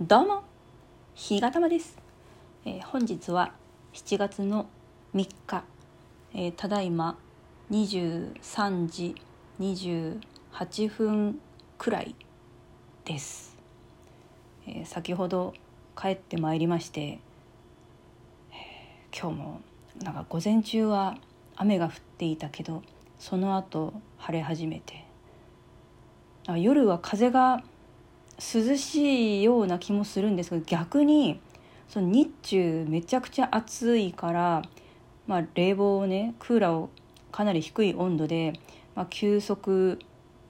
どうも日がたまです、えー本日は7月の3日、えーただいま23時28分くらいです、えー先ほど帰ってまいりまして、えー今日もなんか午前中は雨が降っていたけどその後晴れ始めてあ夜は風が涼しいような気もするんですけど逆にその日中めちゃくちゃ暑いから、まあ、冷房をねクーラーをかなり低い温度で、まあ、急速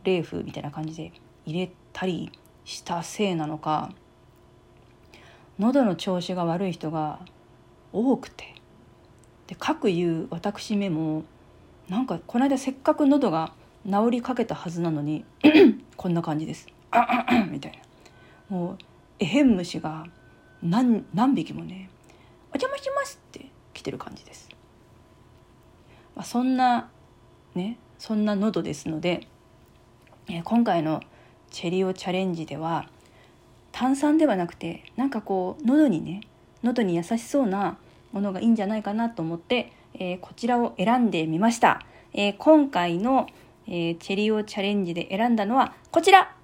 冷風みたいな感じで入れたりしたせいなのか喉の調子が悪い人が多くてで各言う私めもなんかこの間せっかく喉が治りかけたはずなのに こんな感じです。みたいな。もうエヘン虫が何何匹もね「お邪魔します」って来てる感じです、まあ、そんなねそんな喉ですので、えー今回のチェリオチャレンジでは炭酸ではなくてなんかこう喉にね喉に優しそうなものがいいんじゃないかなと思って、えーこちらを選んでみました、えー今回の、えチェリオチャレンジで選んだのはこちら。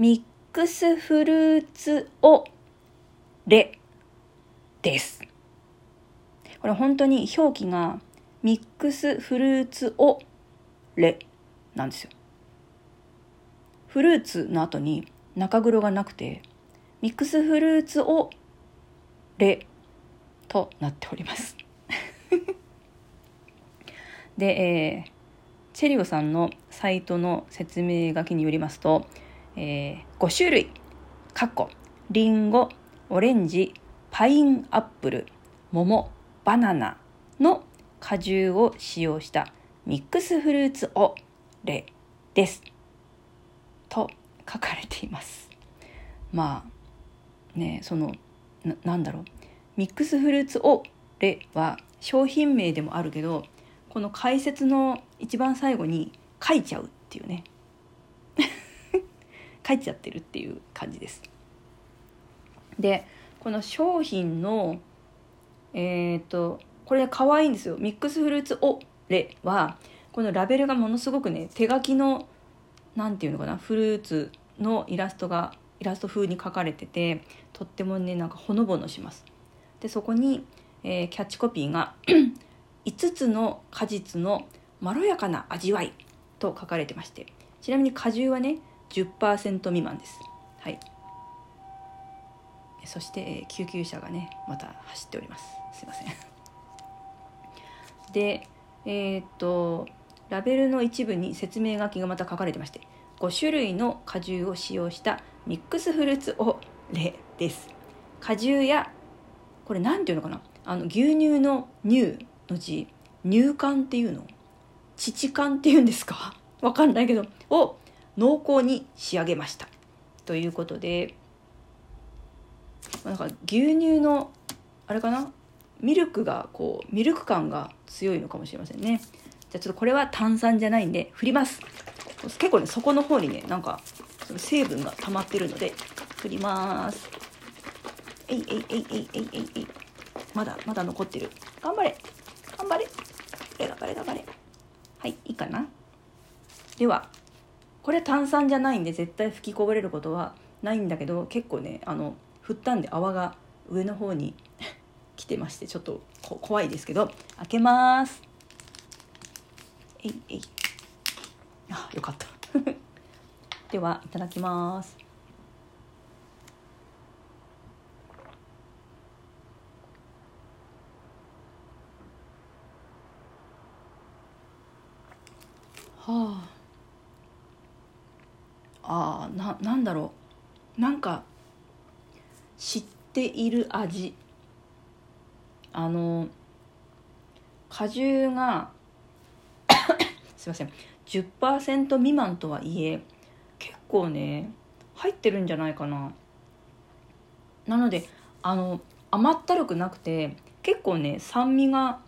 ミックスフルーツオレです。これ本当に表記がミックスフルーツオレなんですよ。フルーツの後に中黒がなくてミックスフルーツオレとなっております。で、えーチェリオさんのサイトの説明書きによりますと、えー5種類。かっこリンゴオレンジパインアップル桃バナナの果汁を使用したミックスフルーツオレです。と書かれています。まあねそのななんだろう。ミックスフルーツオレは商品名でもあるけどこの解説の一番最後に書いちゃうっていうね。書いちゃってるっていう感じです。でこの商品のえっ、とこれ可愛いんですよ。ミックスフルーツオレはこのラベルがものすごくね手書きのなんていうのかなフルーツのイラストがイラスト風に描かれててとってもねなんかほのぼのします。でそこに、えーキャッチコピーが 5つの果実のまろやかな味わいと書かれてまして。ちなみに果汁はね10%未満です。はい。そして、えー救急車がねまた走っております。すいません。でえーっとラベルの一部に説明書きがまた書かれてまして5種類の果汁を使用したミックスフルーツオレです。果汁やこれなんていうのかな？あの牛乳の乳の字。乳管っていうの？乳管っていうんですか？わかんないけど。を濃厚に仕上げました。ということでなんか牛乳のあれかな？ミルクがこうミルク感が強いのかもしれませんね。じゃあちょっとこれは炭酸じゃないんで振ります。結構ね底の方にねなんか成分が溜まってるので振ります。えいえいえいえいえいえいえい。まだまだ残ってる。頑張れ。頑張れ。頑張れ頑張れ。はいいいかな？ではこれ炭酸じゃないんで絶対吹きこぼれることはないんだけど結構ねあの振ったんで泡が上の方に 来てましてちょっと怖いですけど開けます。えいえい。あよかった。ではいただきます。はあ。あーななんだろう。なんか知っている味。あの果汁が すいません。10%未満とはいえ結構ね入ってるんじゃないかな。なのであの甘ったるくなくて結構ね酸味が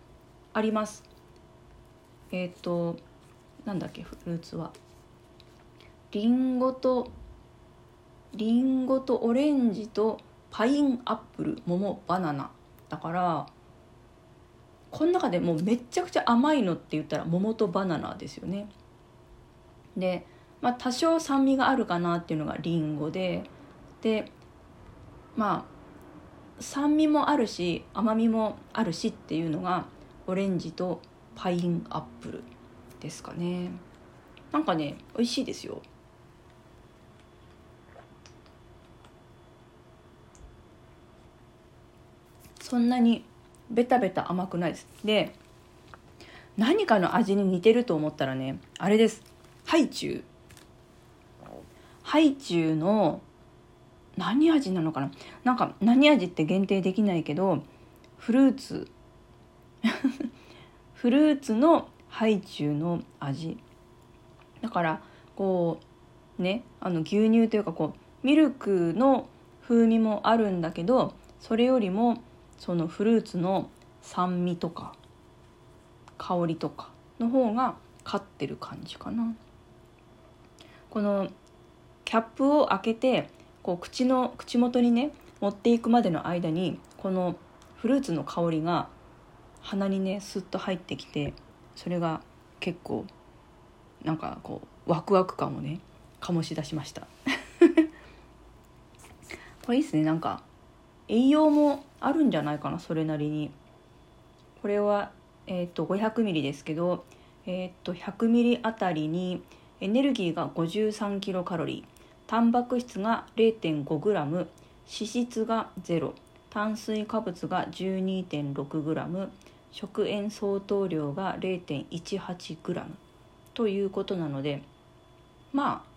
あります。えっ、となんだっけフルーツは。りんごとリンゴとオレンジとパインアップル桃バナナ。だからこの中でもうめっちゃくちゃ甘いのって言ったら桃とバナナですよね。で、まあ、多少酸味があるかなっていうのがリンゴででまあ酸味もあるし甘みもあるしっていうのがオレンジとパインアップルですかね。なんかね美味しいですよ。そんなにベタベタ甘くないです。で何かの味に似てると思ったらねあれです。ハイチュウハイチュウの何味なのかな？なんか何味って限定できないけどフルーツ。フルーツのハイチュウの味。だからこうねあの牛乳というかこうミルクの風味もあるんだけどそれよりもそのフルーツの酸味とか香りとかの方が勝ってる感じかな。このキャップを開けてこう口の口元にね持っていくまでの間にこのフルーツの香りが鼻にねスッと入ってきてそれが結構なんかこうワクワク感をね醸し出しました これいいっすねなんか栄養もあるんじゃないかなそれなりに。これは、えーと、500ミリですけど、えーと、100ミリあたりにエネルギーが53キロカロリータンパク質が0.5グラム脂質が0炭水化物が12.6グラム食塩相当量が0.18グラムということなのでまあ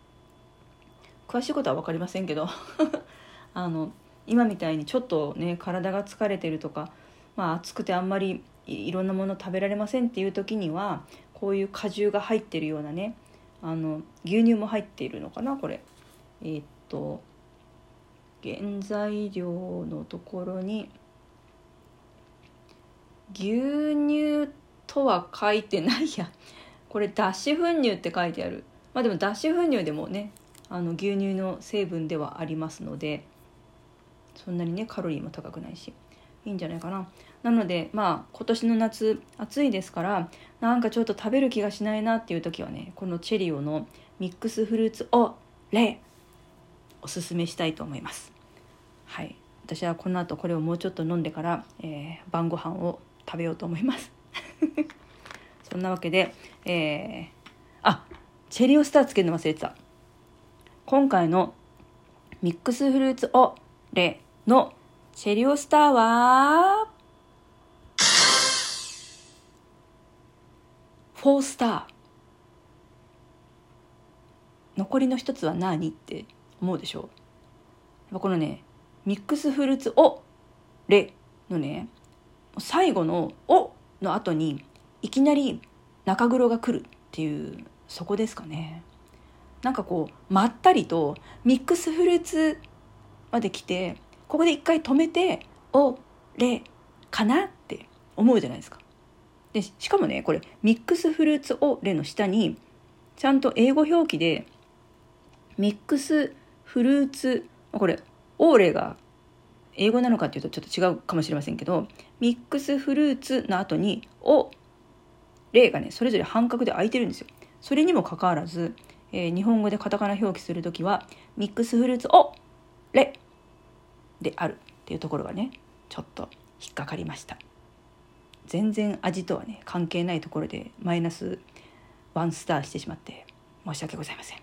詳しいことは分かりませんけど あの今みたいにちょっとね体が疲れてるとか、まあ、暑くてあんまりいろんなもの食べられませんっていう時にはこういう果汁が入ってるようなねあの牛乳も入っているのかなこれ。えー、っと原材料のところに牛乳とは書いてないや。これ脱脂粉乳って書いてある。まあでも脱脂粉乳でもねあの牛乳の成分ではありますのでそんなにねカロリーも高くないし。いいんじゃないかな。なのでまあ今年の夏暑いですからなんかちょっと食べる気がしないなっていう時はねこのチェリオのミックスフルーツオレおすすめしたいと思います。はい。私はこの後これをもうちょっと飲んでから、えー、晩ご飯を食べようと思います。そんなわけで、えー、あチェリオスターつけるの忘れてた。今回のミックスフルーツオレのチェリオスターは、4スター。残りの一つは何って思うでしょう？このね、ミックスフルーツオレのね、最後のおの後にいきなり中黒が来るっていうそこですかね。なんかこうまったりとミックスフルーツまで来てここで一回止めて「おれかな?」って思うじゃないですか。でしかもねこれミックスフルーツオレの下にちゃんと英語表記でミックスフルーツこれオーレが英語なのかっていうとちょっと違うかもしれませんけどミックスフルーツの後に「お」「レ」がねそれぞれ半角で空いてるんですよ。それにもかかわらず、えー、日本語でカタカナ表記する時はミックスフルーツ「お」「レ」であるっていうところがねちょっと引っかかりました。全然味とはね関係ないところでマイナスワンスターしてしまって申し訳ございません。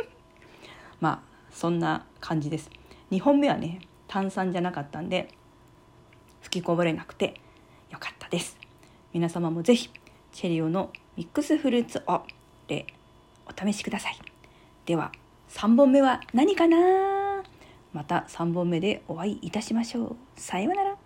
まあそんな感じです。2本目はね炭酸じゃなかったんで吹きこぼれなくてよかったです。皆様も是非チェリオのミックスフルーツをでお試しください。では3本目は何かなまた3本目でお会いいたしましょう。さようなら。